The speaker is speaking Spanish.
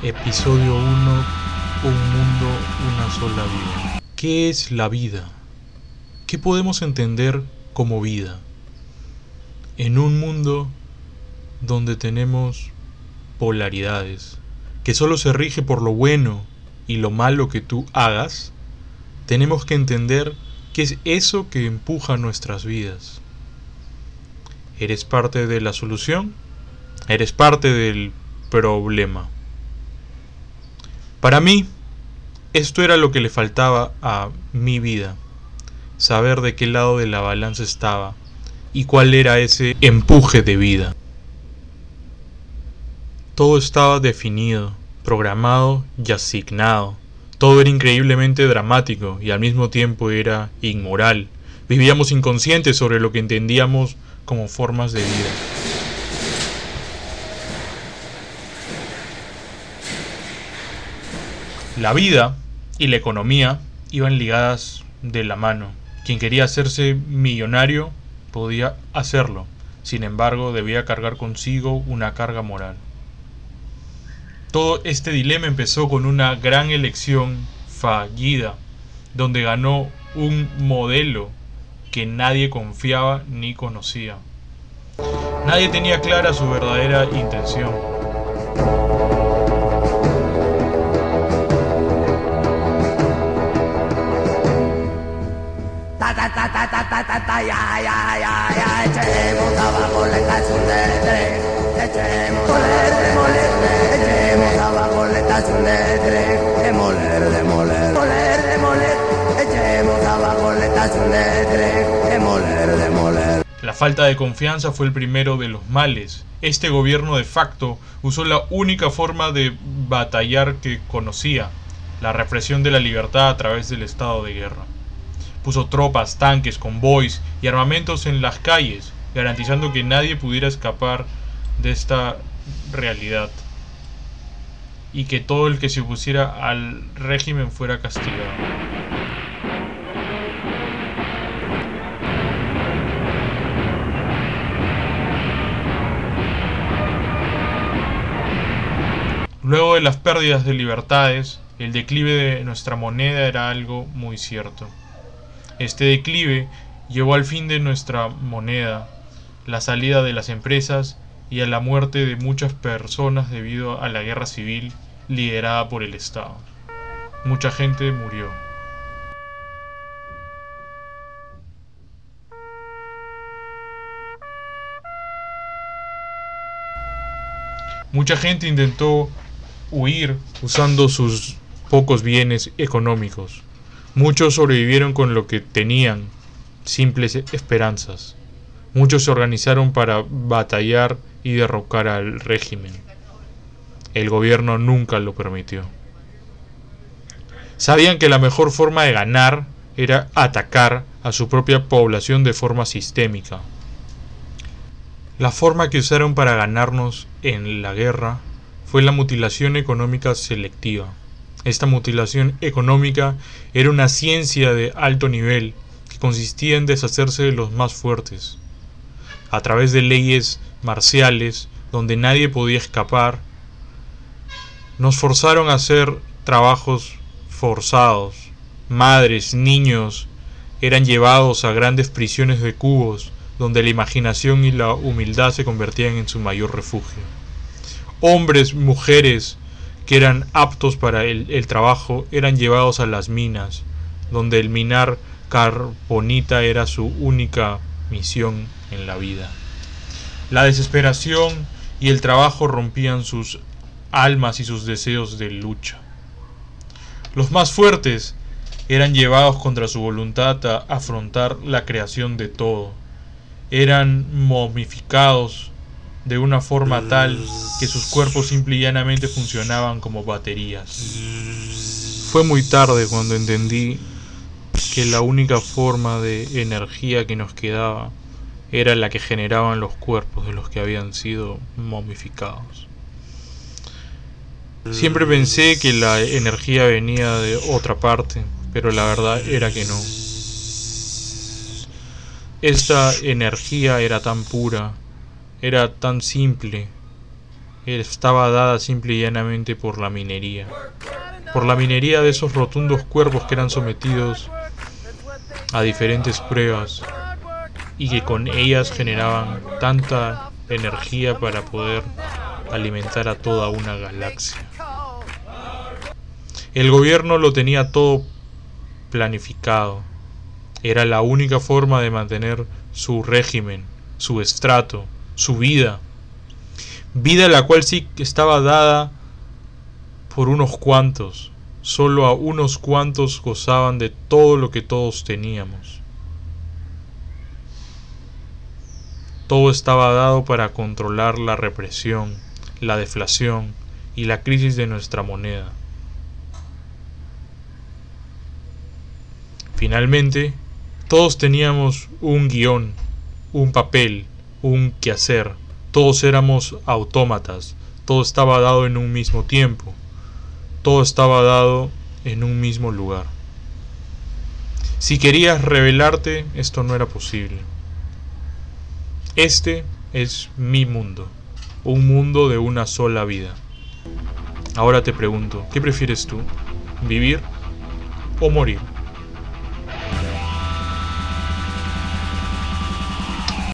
Episodio 1. Un mundo, una sola vida. ¿Qué es la vida? ¿Qué podemos entender como vida? En un mundo donde tenemos polaridades, que solo se rige por lo bueno y lo malo que tú hagas, tenemos que entender qué es eso que empuja nuestras vidas. ¿Eres parte de la solución? ¿Eres parte del problema? Para mí, esto era lo que le faltaba a mi vida, saber de qué lado de la balanza estaba y cuál era ese empuje de vida. Todo estaba definido, programado y asignado. Todo era increíblemente dramático y al mismo tiempo era inmoral. Vivíamos inconscientes sobre lo que entendíamos como formas de vida. La vida y la economía iban ligadas de la mano. Quien quería hacerse millonario podía hacerlo, sin embargo debía cargar consigo una carga moral. Todo este dilema empezó con una gran elección fallida, donde ganó un modelo que nadie confiaba ni conocía. Nadie tenía clara su verdadera intención. La falta de confianza fue el primero de los males. Este gobierno de facto usó la única forma de batallar que conocía, la represión de la libertad a través del estado de guerra. Puso tropas, tanques, convoys y armamentos en las calles, garantizando que nadie pudiera escapar de esta realidad y que todo el que se opusiera al régimen fuera castigado. Luego de las pérdidas de libertades, el declive de nuestra moneda era algo muy cierto. Este declive llevó al fin de nuestra moneda, la salida de las empresas y a la muerte de muchas personas debido a la guerra civil liderada por el Estado. Mucha gente murió. Mucha gente intentó huir usando sus pocos bienes económicos. Muchos sobrevivieron con lo que tenían, simples esperanzas. Muchos se organizaron para batallar y derrocar al régimen. El gobierno nunca lo permitió. Sabían que la mejor forma de ganar era atacar a su propia población de forma sistémica. La forma que usaron para ganarnos en la guerra fue la mutilación económica selectiva. Esta mutilación económica era una ciencia de alto nivel que consistía en deshacerse de los más fuertes. A través de leyes marciales donde nadie podía escapar, nos forzaron a hacer trabajos forzados. Madres, niños eran llevados a grandes prisiones de cubos donde la imaginación y la humildad se convertían en su mayor refugio. Hombres, mujeres que eran aptos para el, el, trabajo eran llevados a las minas, donde el minar carbonita era su única misión en la vida. La desesperación y el trabajo rompían sus almas y sus deseos de lucha. Los más fuertes eran llevados contra su voluntad a afrontar la creación de todo. Eran momificados de una forma tal que sus cuerpos simple y llanamente funcionaban como baterías. Fue muy tarde cuando entendí que la única forma de energía que nos quedaba era la que generaban los cuerpos de los que habían sido momificados. Siempre pensé que la energía venía de otra parte, pero la verdad era que no. Esta energía era tan pura, era tan simple, estaba dada simple y llanamente por la minería. Por la minería de esos rotundos cuerpos que eran sometidos a diferentes pruebas y que con ellas generaban tanta energía para poder alimentar a toda una galaxia. El gobierno lo tenía todo planificado. Era la única forma de mantener su régimen, su estrato, su vida. Vida la cual sí estaba dada por unos cuantos. Solo a unos cuantos gozaban de todo lo que todos teníamos. Todo estaba dado para controlar la represión, la deflación y la crisis de nuestra moneda. Finalmente, todos teníamos un guion, un papel, un quehacer, todos éramos autómatas, todo estaba dado en un mismo tiempo, todo estaba dado en un mismo lugar. Si querías revelarte, esto no era posible. Este es mi mundo, un mundo de una sola vida. Ahora te pregunto, ¿qué prefieres tú? ¿Vivir o morir?